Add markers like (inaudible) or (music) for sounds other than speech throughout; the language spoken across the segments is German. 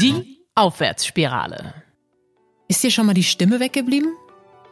Die Aufwärtsspirale. Ist dir schon mal die Stimme weggeblieben?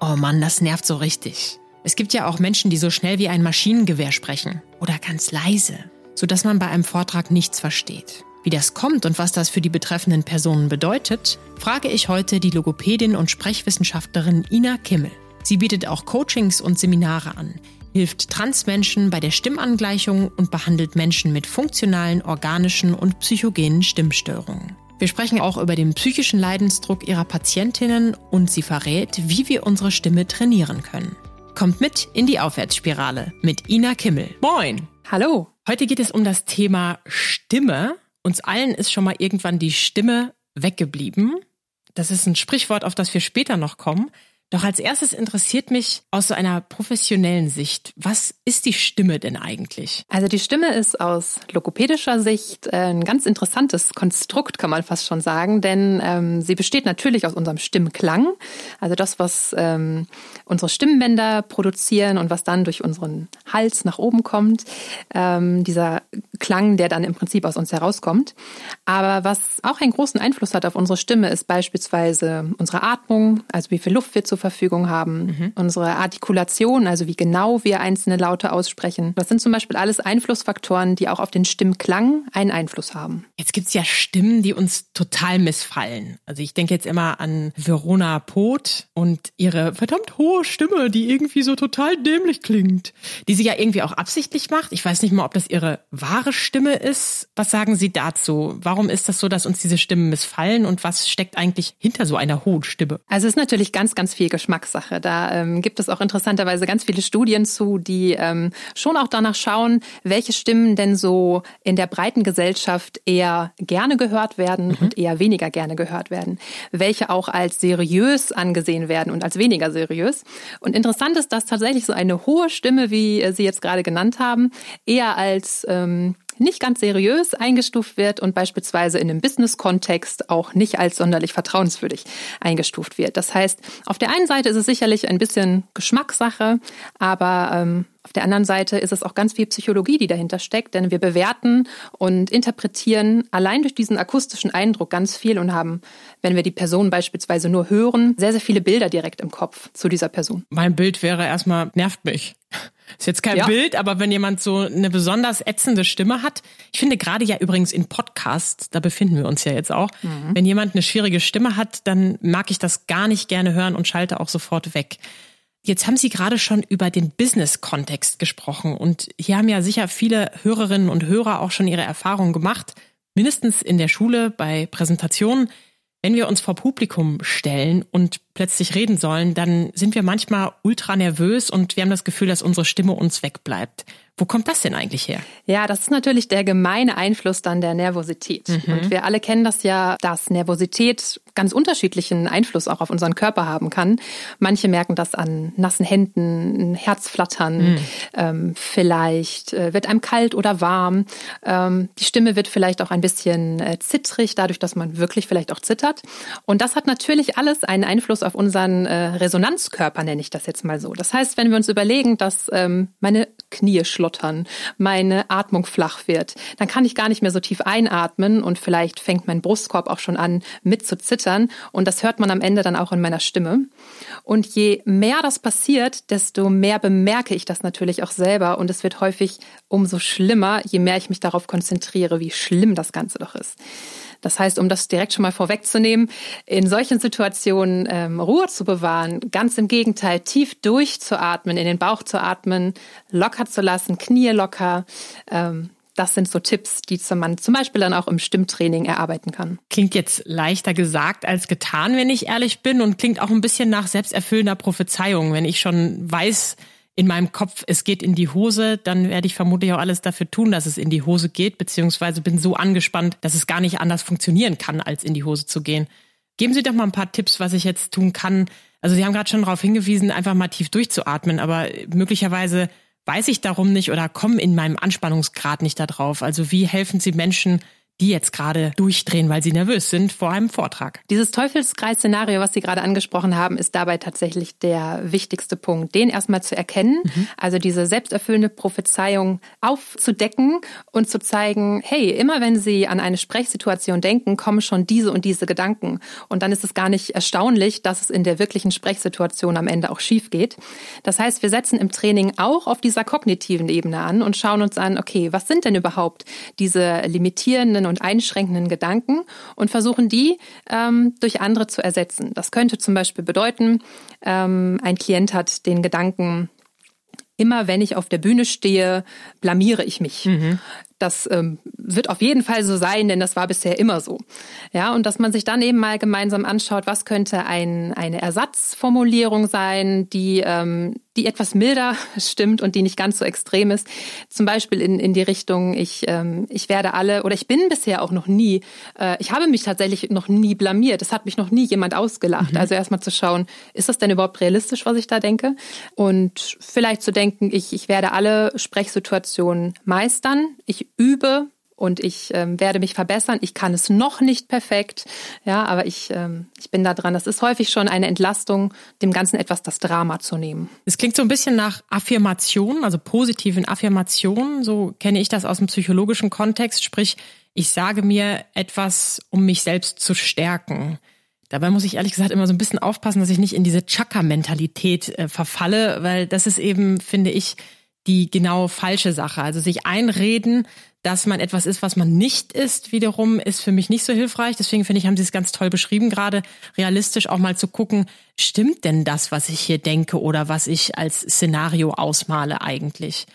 Oh Mann, das nervt so richtig. Es gibt ja auch Menschen, die so schnell wie ein Maschinengewehr sprechen oder ganz leise, sodass man bei einem Vortrag nichts versteht. Wie das kommt und was das für die betreffenden Personen bedeutet, frage ich heute die Logopädin und Sprechwissenschaftlerin Ina Kimmel. Sie bietet auch Coachings und Seminare an, hilft Transmenschen bei der Stimmangleichung und behandelt Menschen mit funktionalen, organischen und psychogenen Stimmstörungen. Wir sprechen auch über den psychischen Leidensdruck ihrer Patientinnen und sie verrät, wie wir unsere Stimme trainieren können. Kommt mit in die Aufwärtsspirale mit Ina Kimmel. Moin! Hallo! Heute geht es um das Thema Stimme. Uns allen ist schon mal irgendwann die Stimme weggeblieben. Das ist ein Sprichwort, auf das wir später noch kommen. Doch als erstes interessiert mich aus so einer professionellen Sicht, was ist die Stimme denn eigentlich? Also die Stimme ist aus logopädischer Sicht äh, ein ganz interessantes Konstrukt, kann man fast schon sagen, denn ähm, sie besteht natürlich aus unserem Stimmklang, also das, was ähm, unsere Stimmbänder produzieren und was dann durch unseren Hals nach oben kommt, ähm, dieser Klang, der dann im Prinzip aus uns herauskommt. Aber was auch einen großen Einfluss hat auf unsere Stimme, ist beispielsweise unsere Atmung, also wie viel Luft wir zu zur Verfügung haben, mhm. unsere Artikulation, also wie genau wir einzelne Laute aussprechen. Das sind zum Beispiel alles Einflussfaktoren, die auch auf den Stimmklang einen Einfluss haben. Jetzt gibt's ja Stimmen, die uns total missfallen. Also ich denke jetzt immer an Verona Poth und ihre verdammt hohe Stimme, die irgendwie so total dämlich klingt, die sie ja irgendwie auch absichtlich macht. Ich weiß nicht mal, ob das ihre wahre Stimme ist. Was sagen Sie dazu? Warum ist das so, dass uns diese Stimmen missfallen und was steckt eigentlich hinter so einer hohen Stimme? Also es ist natürlich ganz, ganz viel viel Geschmackssache. Da ähm, gibt es auch interessanterweise ganz viele Studien zu, die ähm, schon auch danach schauen, welche Stimmen denn so in der breiten Gesellschaft eher gerne gehört werden mhm. und eher weniger gerne gehört werden. Welche auch als seriös angesehen werden und als weniger seriös. Und interessant ist, dass tatsächlich so eine hohe Stimme, wie Sie jetzt gerade genannt haben, eher als ähm, nicht ganz seriös eingestuft wird und beispielsweise in einem Business-Kontext auch nicht als sonderlich vertrauenswürdig eingestuft wird. Das heißt, auf der einen Seite ist es sicherlich ein bisschen Geschmackssache, aber ähm, auf der anderen Seite ist es auch ganz viel Psychologie, die dahinter steckt, denn wir bewerten und interpretieren allein durch diesen akustischen Eindruck ganz viel und haben, wenn wir die Person beispielsweise nur hören, sehr, sehr viele Bilder direkt im Kopf zu dieser Person. Mein Bild wäre erstmal, nervt mich. Ist jetzt kein ja. Bild, aber wenn jemand so eine besonders ätzende Stimme hat, ich finde gerade ja übrigens in Podcasts, da befinden wir uns ja jetzt auch, mhm. wenn jemand eine schwierige Stimme hat, dann mag ich das gar nicht gerne hören und schalte auch sofort weg. Jetzt haben Sie gerade schon über den Business-Kontext gesprochen und hier haben ja sicher viele Hörerinnen und Hörer auch schon ihre Erfahrungen gemacht, mindestens in der Schule bei Präsentationen. Wenn wir uns vor Publikum stellen und plötzlich reden sollen, dann sind wir manchmal ultra nervös und wir haben das Gefühl, dass unsere Stimme uns wegbleibt. Wo kommt das denn eigentlich her? Ja, das ist natürlich der gemeine Einfluss dann der Nervosität. Mhm. Und wir alle kennen das ja, dass Nervosität ganz unterschiedlichen Einfluss auch auf unseren Körper haben kann. Manche merken das an nassen Händen, Herzflattern, mhm. ähm, vielleicht äh, wird einem kalt oder warm. Ähm, die Stimme wird vielleicht auch ein bisschen äh, zittrig, dadurch, dass man wirklich vielleicht auch zittert. Und das hat natürlich alles einen Einfluss auf unseren äh, Resonanzkörper, nenne ich das jetzt mal so. Das heißt, wenn wir uns überlegen, dass ähm, meine Knie schlottern, meine Atmung flach wird, dann kann ich gar nicht mehr so tief einatmen und vielleicht fängt mein Brustkorb auch schon an mit zu zittern und das hört man am Ende dann auch in meiner Stimme. Und je mehr das passiert, desto mehr bemerke ich das natürlich auch selber und es wird häufig umso schlimmer, je mehr ich mich darauf konzentriere, wie schlimm das Ganze doch ist. Das heißt, um das direkt schon mal vorwegzunehmen, in solchen Situationen ähm, Ruhe zu bewahren, ganz im Gegenteil, tief durchzuatmen, in den Bauch zu atmen, locker zu lassen, Knie locker. Ähm, das sind so Tipps, die man zum Beispiel dann auch im Stimmtraining erarbeiten kann. Klingt jetzt leichter gesagt als getan, wenn ich ehrlich bin, und klingt auch ein bisschen nach selbsterfüllender Prophezeiung, wenn ich schon weiß, in meinem Kopf, es geht in die Hose, dann werde ich vermutlich auch alles dafür tun, dass es in die Hose geht, beziehungsweise bin so angespannt, dass es gar nicht anders funktionieren kann, als in die Hose zu gehen. Geben Sie doch mal ein paar Tipps, was ich jetzt tun kann. Also Sie haben gerade schon darauf hingewiesen, einfach mal tief durchzuatmen, aber möglicherweise weiß ich darum nicht oder komme in meinem Anspannungsgrad nicht darauf. Also wie helfen Sie Menschen, die jetzt gerade durchdrehen, weil sie nervös sind vor einem Vortrag. Dieses Teufelskreis-Szenario, was Sie gerade angesprochen haben, ist dabei tatsächlich der wichtigste Punkt, den erstmal zu erkennen, mhm. also diese selbsterfüllende Prophezeiung aufzudecken und zu zeigen, hey, immer wenn Sie an eine Sprechsituation denken, kommen schon diese und diese Gedanken. Und dann ist es gar nicht erstaunlich, dass es in der wirklichen Sprechsituation am Ende auch schief geht. Das heißt, wir setzen im Training auch auf dieser kognitiven Ebene an und schauen uns an, okay, was sind denn überhaupt diese limitierenden und einschränkenden Gedanken und versuchen die ähm, durch andere zu ersetzen. Das könnte zum Beispiel bedeuten, ähm, ein Klient hat den Gedanken, immer wenn ich auf der Bühne stehe, blamiere ich mich. Mhm. Das ähm, wird auf jeden Fall so sein, denn das war bisher immer so. Ja, und dass man sich dann eben mal gemeinsam anschaut, was könnte ein, eine Ersatzformulierung sein, die, ähm, die etwas milder (laughs) stimmt und die nicht ganz so extrem ist. Zum Beispiel in, in die Richtung, ich, ähm, ich werde alle, oder ich bin bisher auch noch nie, äh, ich habe mich tatsächlich noch nie blamiert. Es hat mich noch nie jemand ausgelacht. Mhm. Also erstmal zu schauen, ist das denn überhaupt realistisch, was ich da denke? Und vielleicht zu denken, ich, ich werde alle Sprechsituationen meistern. Ich übe und ich ähm, werde mich verbessern. Ich kann es noch nicht perfekt, ja, aber ich, ähm, ich bin da dran. Das ist häufig schon eine Entlastung, dem Ganzen etwas das Drama zu nehmen. Es klingt so ein bisschen nach Affirmationen, also positiven Affirmationen. So kenne ich das aus dem psychologischen Kontext. Sprich, ich sage mir etwas, um mich selbst zu stärken. Dabei muss ich ehrlich gesagt immer so ein bisschen aufpassen, dass ich nicht in diese Chaka-Mentalität äh, verfalle, weil das ist eben, finde ich, die genau falsche Sache. Also sich einreden, dass man etwas ist, was man nicht ist, wiederum ist für mich nicht so hilfreich. Deswegen finde ich, haben Sie es ganz toll beschrieben, gerade realistisch auch mal zu gucken, stimmt denn das, was ich hier denke oder was ich als Szenario ausmale eigentlich?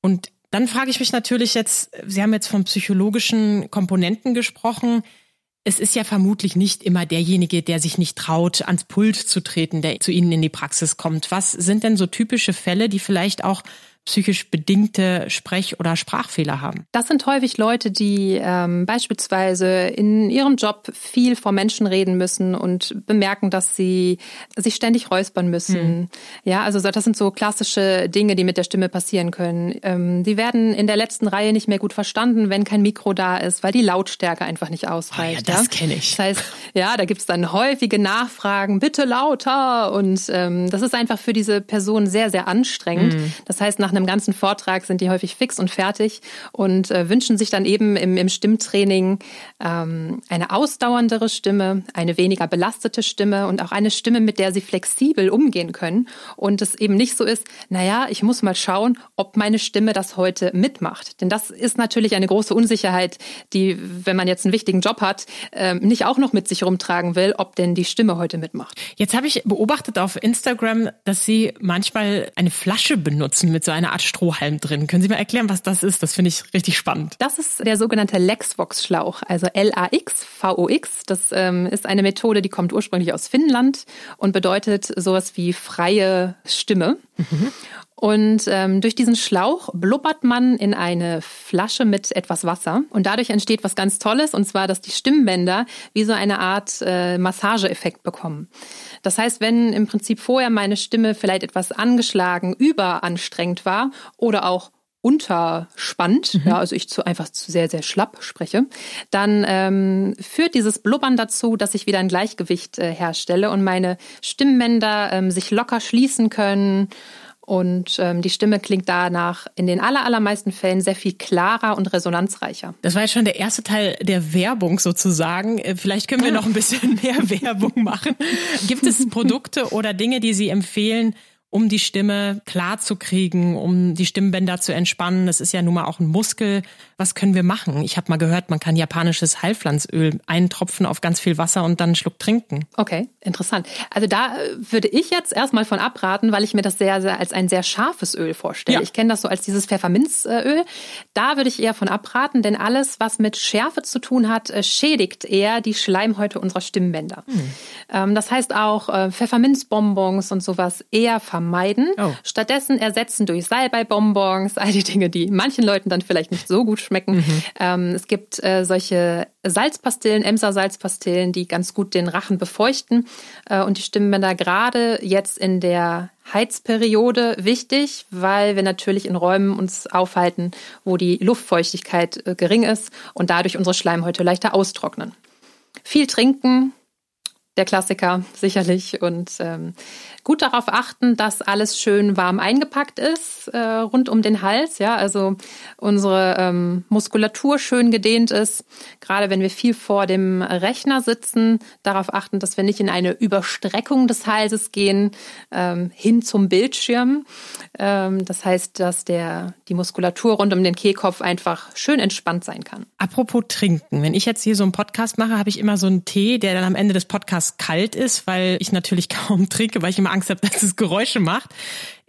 Und dann frage ich mich natürlich jetzt, Sie haben jetzt von psychologischen Komponenten gesprochen. Es ist ja vermutlich nicht immer derjenige, der sich nicht traut, ans Pult zu treten, der zu Ihnen in die Praxis kommt. Was sind denn so typische Fälle, die vielleicht auch psychisch bedingte Sprech- oder Sprachfehler haben? Das sind häufig Leute, die ähm, beispielsweise in ihrem Job viel vor Menschen reden müssen und bemerken, dass sie sich ständig räuspern müssen. Mhm. Ja, also das sind so klassische Dinge, die mit der Stimme passieren können. Ähm, die werden in der letzten Reihe nicht mehr gut verstanden, wenn kein Mikro da ist, weil die Lautstärke einfach nicht ausreicht. Oh ja, das ja? kenne ich. Das heißt, ja, da gibt es dann häufige Nachfragen, bitte lauter. Und ähm, das ist einfach für diese Person sehr, sehr anstrengend. Mhm. Das heißt, nach einem ganzen Vortrag sind die häufig fix und fertig und äh, wünschen sich dann eben im, im Stimmtraining ähm, eine ausdauerndere Stimme, eine weniger belastete Stimme und auch eine Stimme, mit der sie flexibel umgehen können und es eben nicht so ist, naja, ich muss mal schauen, ob meine Stimme das heute mitmacht. Denn das ist natürlich eine große Unsicherheit, die, wenn man jetzt einen wichtigen Job hat, äh, nicht auch noch mit sich rumtragen will, ob denn die Stimme heute mitmacht. Jetzt habe ich beobachtet auf Instagram, dass Sie manchmal eine Flasche benutzen mit so einer Art Strohhalm drin. Können Sie mir erklären, was das ist? Das finde ich richtig spannend. Das ist der sogenannte Lexvox-Schlauch, also L-A-X-V-O-X. Das ähm, ist eine Methode, die kommt ursprünglich aus Finnland und bedeutet sowas wie freie Stimme. Mhm. Und ähm, durch diesen Schlauch blubbert man in eine Flasche mit etwas Wasser. Und dadurch entsteht was ganz Tolles, und zwar, dass die Stimmbänder wie so eine Art äh, Massageeffekt bekommen. Das heißt, wenn im Prinzip vorher meine Stimme vielleicht etwas angeschlagen, überanstrengend war oder auch unterspannt, mhm. ja, also ich zu einfach zu sehr, sehr schlapp spreche, dann ähm, führt dieses Blubbern dazu, dass ich wieder ein Gleichgewicht äh, herstelle und meine Stimmbänder ähm, sich locker schließen können und ähm, die Stimme klingt danach in den allermeisten Fällen sehr viel klarer und resonanzreicher. Das war jetzt schon der erste Teil der Werbung sozusagen. Äh, vielleicht können wir (laughs) noch ein bisschen mehr Werbung machen. Gibt es Produkte oder Dinge, die Sie empfehlen, um die Stimme klar zu kriegen, um die Stimmbänder zu entspannen. Das ist ja nun mal auch ein Muskel. Was können wir machen? Ich habe mal gehört, man kann japanisches Heilpflanzöl eintropfen auf ganz viel Wasser und dann einen Schluck trinken. Okay, interessant. Also da äh, würde ich jetzt erstmal von abraten, weil ich mir das sehr, sehr als ein sehr scharfes Öl vorstelle. Ja. Ich kenne das so als dieses Pfefferminzöl. Da würde ich eher von abraten, denn alles, was mit Schärfe zu tun hat, äh, schädigt eher die Schleimhäute unserer Stimmbänder. Hm. Das heißt auch äh, Pfefferminzbonbons und sowas eher vermeiden. Oh. Stattdessen ersetzen durch Salbeibonbons, all die Dinge, die manchen Leuten dann vielleicht nicht so gut schmecken. Mhm. Ähm, es gibt äh, solche Salzpastillen, Emser-Salzpastillen, die ganz gut den Rachen befeuchten äh, und die Stimmbänder gerade jetzt in der Heizperiode wichtig, weil wir natürlich in Räumen uns aufhalten, wo die Luftfeuchtigkeit äh, gering ist und dadurch unsere Schleimhäute leichter austrocknen. Viel trinken, der Klassiker sicherlich und ähm, gut darauf achten, dass alles schön warm eingepackt ist äh, rund um den Hals, ja, also unsere ähm, Muskulatur schön gedehnt ist. Gerade wenn wir viel vor dem Rechner sitzen, darauf achten, dass wir nicht in eine Überstreckung des Halses gehen ähm, hin zum Bildschirm. Ähm, das heißt, dass der die Muskulatur rund um den Kehlkopf einfach schön entspannt sein kann. Apropos trinken, wenn ich jetzt hier so einen Podcast mache, habe ich immer so einen Tee, der dann am Ende des Podcasts kalt ist, weil ich natürlich (laughs) kaum trinke, weil ich immer Angst habe, dass es Geräusche macht.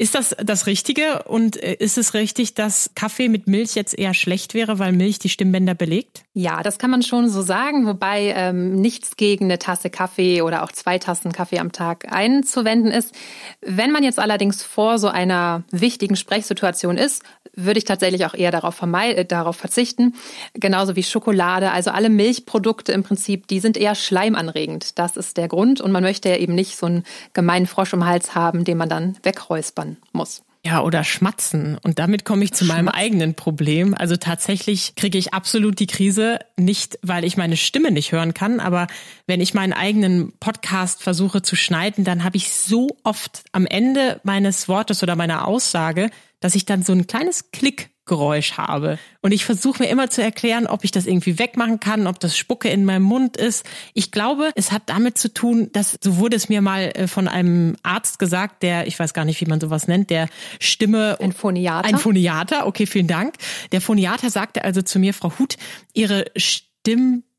Ist das das Richtige und äh, ist es richtig, dass Kaffee mit Milch jetzt eher schlecht wäre, weil Milch die Stimmbänder belegt? Ja, das kann man schon so sagen, wobei ähm, nichts gegen eine Tasse Kaffee oder auch zwei Tassen Kaffee am Tag einzuwenden ist. Wenn man jetzt allerdings vor so einer wichtigen Sprechsituation ist, würde ich tatsächlich auch eher darauf, äh, darauf verzichten. Genauso wie Schokolade, also alle Milchprodukte im Prinzip, die sind eher schleimanregend. Das ist der Grund und man möchte ja eben nicht so einen gemeinen Frosch im Hals haben, den man dann wegräuspern lernen muss. Ja, oder schmatzen. Und damit komme ich zu Schmatzen. meinem eigenen Problem. Also tatsächlich kriege ich absolut die Krise, nicht weil ich meine Stimme nicht hören kann, aber wenn ich meinen eigenen Podcast versuche zu schneiden, dann habe ich so oft am Ende meines Wortes oder meiner Aussage, dass ich dann so ein kleines Klick Geräusch habe. Und ich versuche mir immer zu erklären, ob ich das irgendwie wegmachen kann, ob das Spucke in meinem Mund ist. Ich glaube, es hat damit zu tun, dass, so wurde es mir mal äh, von einem Arzt gesagt, der, ich weiß gar nicht, wie man sowas nennt, der Stimme. Ein Phoniater. Ein Phoniater, okay, vielen Dank. Der Phoniater sagte also zu mir, Frau Huth, Ihre Stimme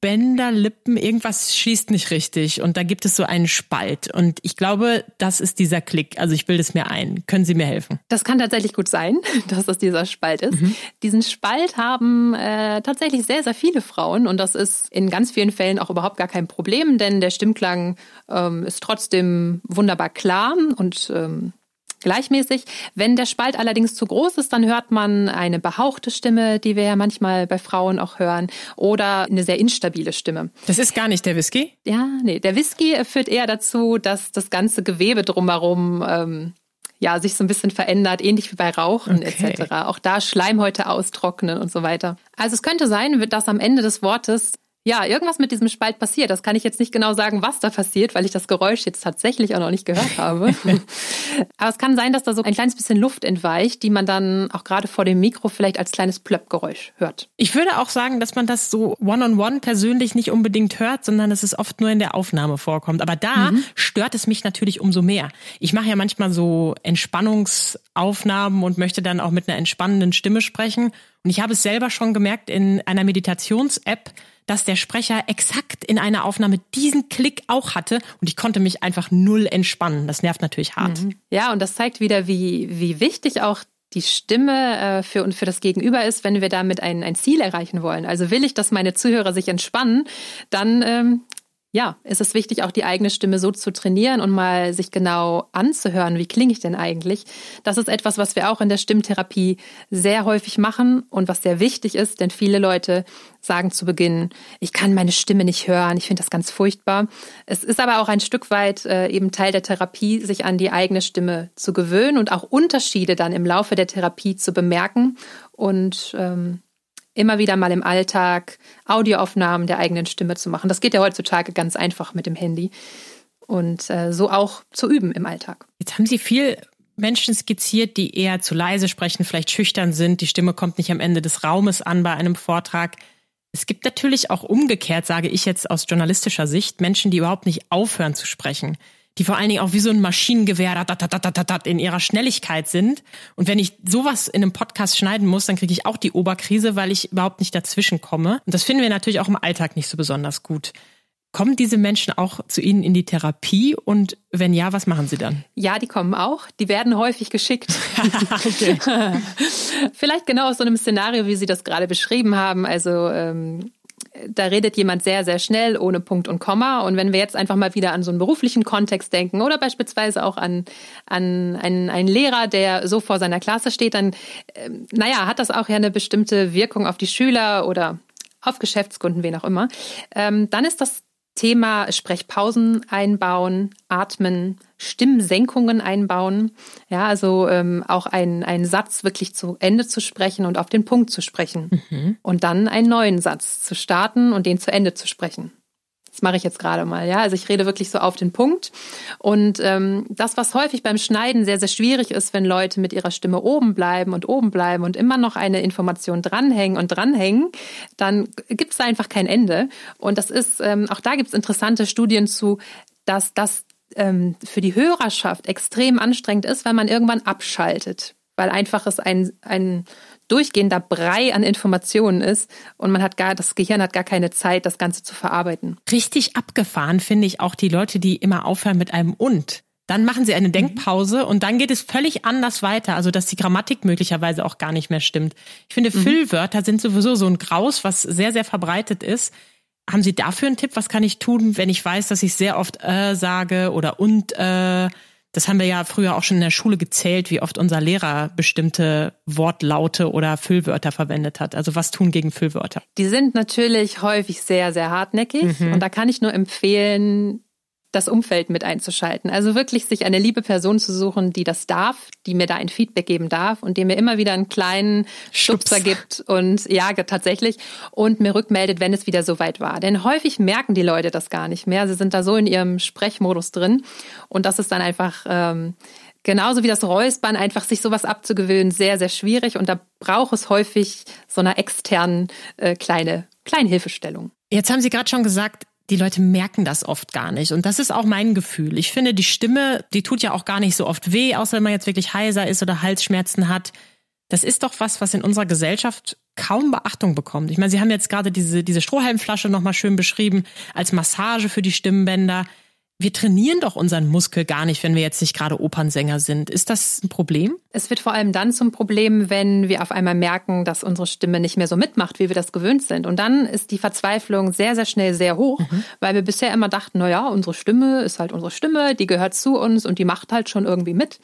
Bänder, Lippen, irgendwas schießt nicht richtig und da gibt es so einen Spalt und ich glaube, das ist dieser Klick. Also ich bilde es mir ein. Können Sie mir helfen? Das kann tatsächlich gut sein, (laughs) dass das dieser Spalt ist. Mhm. Diesen Spalt haben äh, tatsächlich sehr, sehr viele Frauen und das ist in ganz vielen Fällen auch überhaupt gar kein Problem, denn der Stimmklang ähm, ist trotzdem wunderbar klar und ähm, gleichmäßig. Wenn der Spalt allerdings zu groß ist, dann hört man eine behauchte Stimme, die wir ja manchmal bei Frauen auch hören, oder eine sehr instabile Stimme. Das ist gar nicht der Whisky? Ja, nee. Der Whisky führt eher dazu, dass das ganze Gewebe drumherum ähm, ja, sich so ein bisschen verändert, ähnlich wie bei Rauchen okay. etc. Auch da Schleimhäute austrocknen und so weiter. Also es könnte sein, dass am Ende des Wortes ja, irgendwas mit diesem Spalt passiert. Das kann ich jetzt nicht genau sagen, was da passiert, weil ich das Geräusch jetzt tatsächlich auch noch nicht gehört habe. (laughs) Aber es kann sein, dass da so ein kleines bisschen Luft entweicht, die man dann auch gerade vor dem Mikro vielleicht als kleines Plöppgeräusch hört. Ich würde auch sagen, dass man das so one-on-one -on -one persönlich nicht unbedingt hört, sondern dass es oft nur in der Aufnahme vorkommt. Aber da mhm. stört es mich natürlich umso mehr. Ich mache ja manchmal so Entspannungsaufnahmen und möchte dann auch mit einer entspannenden Stimme sprechen. Und ich habe es selber schon gemerkt in einer Meditations-App, dass der Sprecher exakt in einer Aufnahme diesen Klick auch hatte und ich konnte mich einfach null entspannen. Das nervt natürlich hart. Mhm. Ja, und das zeigt wieder, wie, wie wichtig auch die Stimme äh, für und für das Gegenüber ist, wenn wir damit ein, ein Ziel erreichen wollen. Also will ich, dass meine Zuhörer sich entspannen, dann ähm, ja, es ist wichtig, auch die eigene Stimme so zu trainieren und mal sich genau anzuhören, wie klinge ich denn eigentlich. Das ist etwas, was wir auch in der Stimmtherapie sehr häufig machen und was sehr wichtig ist, denn viele Leute sagen zu Beginn, ich kann meine Stimme nicht hören, ich finde das ganz furchtbar. Es ist aber auch ein Stück weit äh, eben Teil der Therapie, sich an die eigene Stimme zu gewöhnen und auch Unterschiede dann im Laufe der Therapie zu bemerken und ähm, immer wieder mal im Alltag Audioaufnahmen der eigenen Stimme zu machen. Das geht ja heutzutage ganz einfach mit dem Handy und äh, so auch zu üben im Alltag. Jetzt haben Sie viel Menschen skizziert, die eher zu leise sprechen, vielleicht schüchtern sind, die Stimme kommt nicht am Ende des Raumes an bei einem Vortrag. Es gibt natürlich auch umgekehrt, sage ich jetzt aus journalistischer Sicht, Menschen, die überhaupt nicht aufhören zu sprechen die vor allen Dingen auch wie so ein Maschinengewehr in ihrer Schnelligkeit sind. Und wenn ich sowas in einem Podcast schneiden muss, dann kriege ich auch die Oberkrise, weil ich überhaupt nicht dazwischen komme. Und das finden wir natürlich auch im Alltag nicht so besonders gut. Kommen diese Menschen auch zu Ihnen in die Therapie und wenn ja, was machen Sie dann? Ja, die kommen auch. Die werden häufig geschickt. (laughs) (laughs) Vielleicht genau aus so einem Szenario, wie Sie das gerade beschrieben haben. Also ähm, da redet jemand sehr, sehr schnell, ohne Punkt und Komma. Und wenn wir jetzt einfach mal wieder an so einen beruflichen Kontext denken oder beispielsweise auch an, an einen, einen Lehrer, der so vor seiner Klasse steht, dann, äh, naja, hat das auch ja eine bestimmte Wirkung auf die Schüler oder auf Geschäftskunden, wen auch immer. Ähm, dann ist das Thema Sprechpausen einbauen, atmen, Stimmsenkungen einbauen. Ja, also ähm, auch einen, einen Satz wirklich zu Ende zu sprechen und auf den Punkt zu sprechen. Mhm. Und dann einen neuen Satz zu starten und den zu Ende zu sprechen. Das mache ich jetzt gerade mal, ja. Also ich rede wirklich so auf den Punkt. Und ähm, das, was häufig beim Schneiden sehr, sehr schwierig ist, wenn Leute mit ihrer Stimme oben bleiben und oben bleiben und immer noch eine Information dranhängen und dranhängen, dann gibt es da einfach kein Ende. Und das ist, ähm, auch da gibt es interessante Studien zu, dass das ähm, für die Hörerschaft extrem anstrengend ist, weil man irgendwann abschaltet. Weil einfach es ein, ein durchgehender Brei an Informationen ist und man hat gar, das Gehirn hat gar keine Zeit, das Ganze zu verarbeiten. Richtig abgefahren finde ich auch die Leute, die immer aufhören mit einem und. Dann machen sie eine mhm. Denkpause und dann geht es völlig anders weiter. Also, dass die Grammatik möglicherweise auch gar nicht mehr stimmt. Ich finde, mhm. Füllwörter sind sowieso so ein Graus, was sehr, sehr verbreitet ist. Haben Sie dafür einen Tipp? Was kann ich tun, wenn ich weiß, dass ich sehr oft äh sage oder und äh? Das haben wir ja früher auch schon in der Schule gezählt, wie oft unser Lehrer bestimmte Wortlaute oder Füllwörter verwendet hat. Also was tun gegen Füllwörter? Die sind natürlich häufig sehr, sehr hartnäckig. Mhm. Und da kann ich nur empfehlen, das Umfeld mit einzuschalten. Also wirklich sich eine liebe Person zu suchen, die das darf, die mir da ein Feedback geben darf und die mir immer wieder einen kleinen Stupser gibt und ja, tatsächlich und mir rückmeldet, wenn es wieder so weit war. Denn häufig merken die Leute das gar nicht mehr. Sie sind da so in ihrem Sprechmodus drin und das ist dann einfach ähm, genauso wie das Räuspern, einfach sich sowas abzugewöhnen, sehr, sehr schwierig und da braucht es häufig so eine externen äh, kleine, kleine Hilfestellung. Jetzt haben Sie gerade schon gesagt, die Leute merken das oft gar nicht. Und das ist auch mein Gefühl. Ich finde, die Stimme, die tut ja auch gar nicht so oft weh, außer wenn man jetzt wirklich heiser ist oder Halsschmerzen hat. Das ist doch was, was in unserer Gesellschaft kaum Beachtung bekommt. Ich meine, Sie haben jetzt gerade diese, diese Strohhalmflasche nochmal schön beschrieben als Massage für die Stimmbänder wir trainieren doch unseren Muskel gar nicht, wenn wir jetzt nicht gerade Opernsänger sind. Ist das ein Problem? Es wird vor allem dann zum Problem, wenn wir auf einmal merken, dass unsere Stimme nicht mehr so mitmacht, wie wir das gewöhnt sind. Und dann ist die Verzweiflung sehr, sehr schnell sehr hoch, mhm. weil wir bisher immer dachten, na ja, unsere Stimme ist halt unsere Stimme, die gehört zu uns und die macht halt schon irgendwie mit.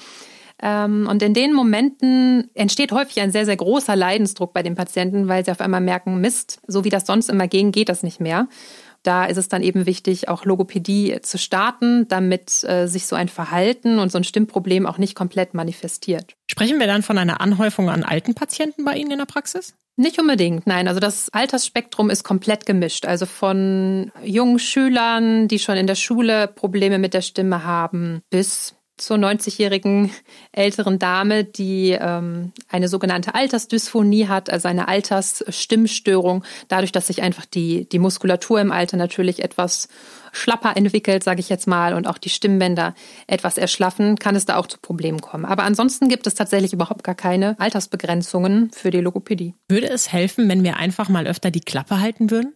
Ähm, und in den Momenten entsteht häufig ein sehr, sehr großer Leidensdruck bei den Patienten, weil sie auf einmal merken, Mist, so wie das sonst immer ging, geht das nicht mehr. Da ist es dann eben wichtig, auch Logopädie zu starten, damit äh, sich so ein Verhalten und so ein Stimmproblem auch nicht komplett manifestiert. Sprechen wir dann von einer Anhäufung an alten Patienten bei Ihnen in der Praxis? Nicht unbedingt, nein. Also das Altersspektrum ist komplett gemischt. Also von jungen Schülern, die schon in der Schule Probleme mit der Stimme haben, bis zur 90-jährigen älteren Dame, die ähm, eine sogenannte Altersdysphonie hat, also eine Altersstimmstörung, dadurch, dass sich einfach die, die Muskulatur im Alter natürlich etwas schlapper entwickelt, sage ich jetzt mal, und auch die Stimmbänder etwas erschlaffen, kann es da auch zu Problemen kommen. Aber ansonsten gibt es tatsächlich überhaupt gar keine Altersbegrenzungen für die Logopädie. Würde es helfen, wenn wir einfach mal öfter die Klappe halten würden?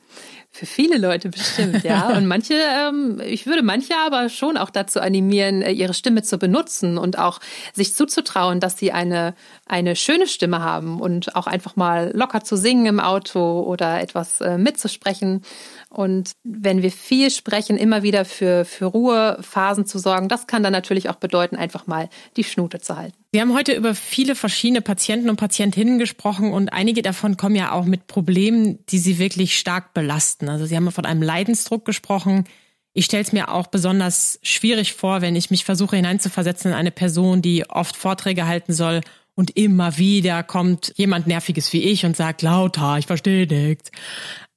Für viele Leute bestimmt, ja. (laughs) Und manche, ähm, ich würde manche aber schon auch dazu animieren, äh, ihre Stimme zu benutzen und auch sich zuzutrauen, dass sie eine, eine schöne Stimme haben und auch einfach mal locker zu singen im Auto oder etwas äh, mitzusprechen. Und wenn wir viel sprechen, immer wieder für, für Ruhephasen zu sorgen, das kann dann natürlich auch bedeuten, einfach mal die Schnute zu halten. Wir haben heute über viele verschiedene Patienten und Patientinnen gesprochen und einige davon kommen ja auch mit Problemen, die sie wirklich stark belasten. Also Sie haben von einem Leidensdruck gesprochen. Ich stelle es mir auch besonders schwierig vor, wenn ich mich versuche hineinzuversetzen in eine Person, die oft Vorträge halten soll und immer wieder kommt jemand Nerviges wie ich und sagt lauter, ich verstehe nichts.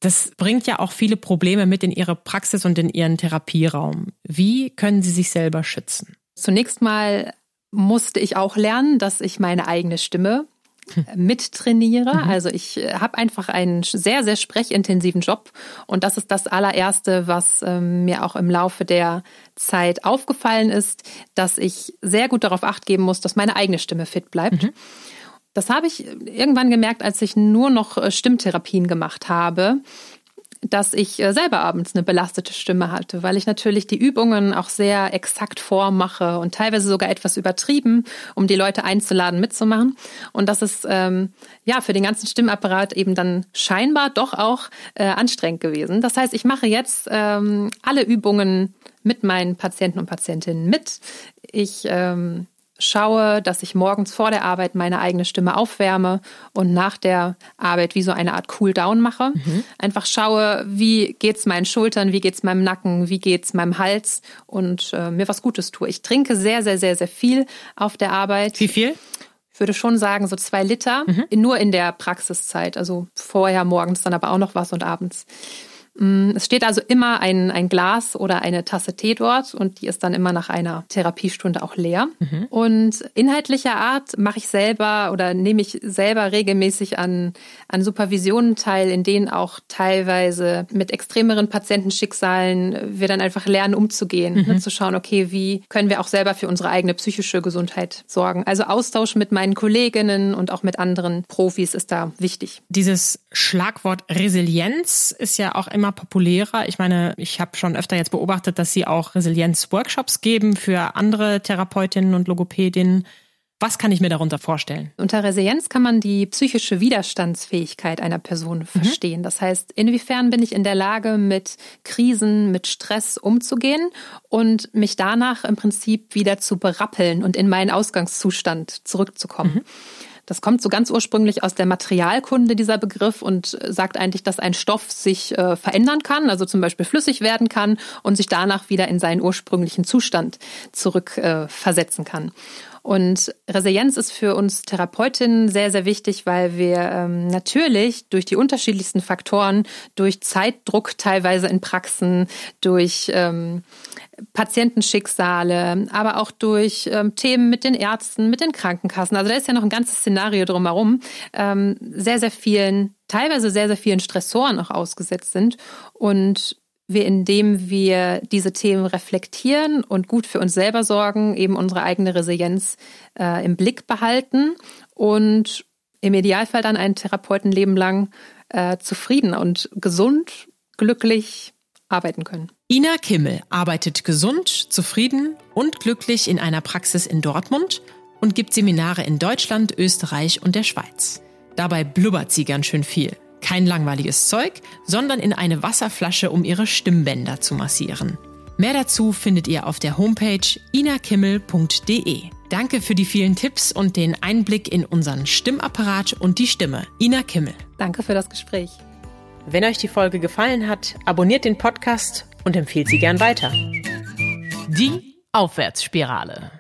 Das bringt ja auch viele Probleme mit in Ihre Praxis und in Ihren Therapieraum. Wie können Sie sich selber schützen? Zunächst mal musste ich auch lernen, dass ich meine eigene Stimme mittrainiere. Mhm. Also ich äh, habe einfach einen sehr, sehr sprechintensiven Job und das ist das allererste, was ähm, mir auch im Laufe der Zeit aufgefallen ist, dass ich sehr gut darauf acht geben muss, dass meine eigene Stimme fit bleibt. Mhm. Das habe ich irgendwann gemerkt, als ich nur noch äh, Stimmtherapien gemacht habe dass ich äh, selber abends eine belastete Stimme hatte, weil ich natürlich die Übungen auch sehr exakt vormache und teilweise sogar etwas übertrieben, um die Leute einzuladen, mitzumachen. Und das ist ähm, ja für den ganzen Stimmapparat eben dann scheinbar doch auch äh, anstrengend gewesen. Das heißt, ich mache jetzt ähm, alle Übungen mit meinen Patienten und Patientinnen mit. Ich ähm, schaue, dass ich morgens vor der Arbeit meine eigene Stimme aufwärme und nach der Arbeit wie so eine Art Cool-Down mache. Mhm. Einfach schaue, wie geht's meinen Schultern, wie geht's meinem Nacken, wie geht's meinem Hals und äh, mir was Gutes tue. Ich trinke sehr, sehr, sehr, sehr viel auf der Arbeit. Wie viel? Ich würde schon sagen, so zwei Liter, mhm. nur in der Praxiszeit. Also vorher, morgens, dann aber auch noch was und abends. Mm, es steht also immer ein, ein Glas oder eine Tasse Tee dort und die ist dann immer nach einer Therapiestunde auch leer. Mhm. Und inhaltlicher Art mache ich selber oder nehme ich selber regelmäßig an, an Supervisionen teil, in denen auch teilweise mit extremeren Patientenschicksalen wir dann einfach lernen umzugehen, mhm. ne, zu schauen, okay, wie können wir auch selber für unsere eigene psychische Gesundheit sorgen. Also Austausch mit meinen Kolleginnen und auch mit anderen Profis ist da wichtig. Dieses Schlagwort Resilienz ist ja auch immer immer populärer. Ich meine, ich habe schon öfter jetzt beobachtet, dass sie auch Resilienz-Workshops geben für andere Therapeutinnen und Logopädinnen. Was kann ich mir darunter vorstellen? Unter Resilienz kann man die psychische Widerstandsfähigkeit einer Person mhm. verstehen. Mhm. Das heißt, inwiefern bin ich in der Lage, mit Krisen, mit Stress umzugehen und mich danach im Prinzip wieder zu berappeln und in meinen Ausgangszustand zurückzukommen. Mhm. Das kommt so ganz ursprünglich aus der Materialkunde, dieser Begriff, und sagt eigentlich, dass ein Stoff sich äh, verändern kann, also zum Beispiel flüssig werden kann und sich danach wieder in seinen ursprünglichen Zustand zurückversetzen äh, kann. Und Resilienz ist für uns Therapeutinnen sehr, sehr wichtig, weil wir ähm, natürlich durch die unterschiedlichsten Faktoren, durch Zeitdruck teilweise in Praxen, durch ähm, Patientenschicksale, aber auch durch ähm, Themen mit den Ärzten, mit den Krankenkassen. Also da ist ja noch ein ganzes Szenario drumherum, ähm, sehr, sehr vielen, teilweise sehr, sehr vielen Stressoren auch ausgesetzt sind. Und wir, indem wir diese Themen reflektieren und gut für uns selber sorgen, eben unsere eigene Resilienz äh, im Blick behalten und im Idealfall dann ein Therapeutenleben lang äh, zufrieden und gesund, glücklich arbeiten können. Ina Kimmel arbeitet gesund, zufrieden und glücklich in einer Praxis in Dortmund und gibt Seminare in Deutschland, Österreich und der Schweiz. Dabei blubbert sie ganz schön viel. Kein langweiliges Zeug, sondern in eine Wasserflasche, um ihre Stimmbänder zu massieren. Mehr dazu findet ihr auf der Homepage inakimmel.de. Danke für die vielen Tipps und den Einblick in unseren Stimmapparat und die Stimme. Ina Kimmel. Danke für das Gespräch. Wenn euch die Folge gefallen hat, abonniert den Podcast und empfiehlt sie gern weiter. Die Aufwärtsspirale.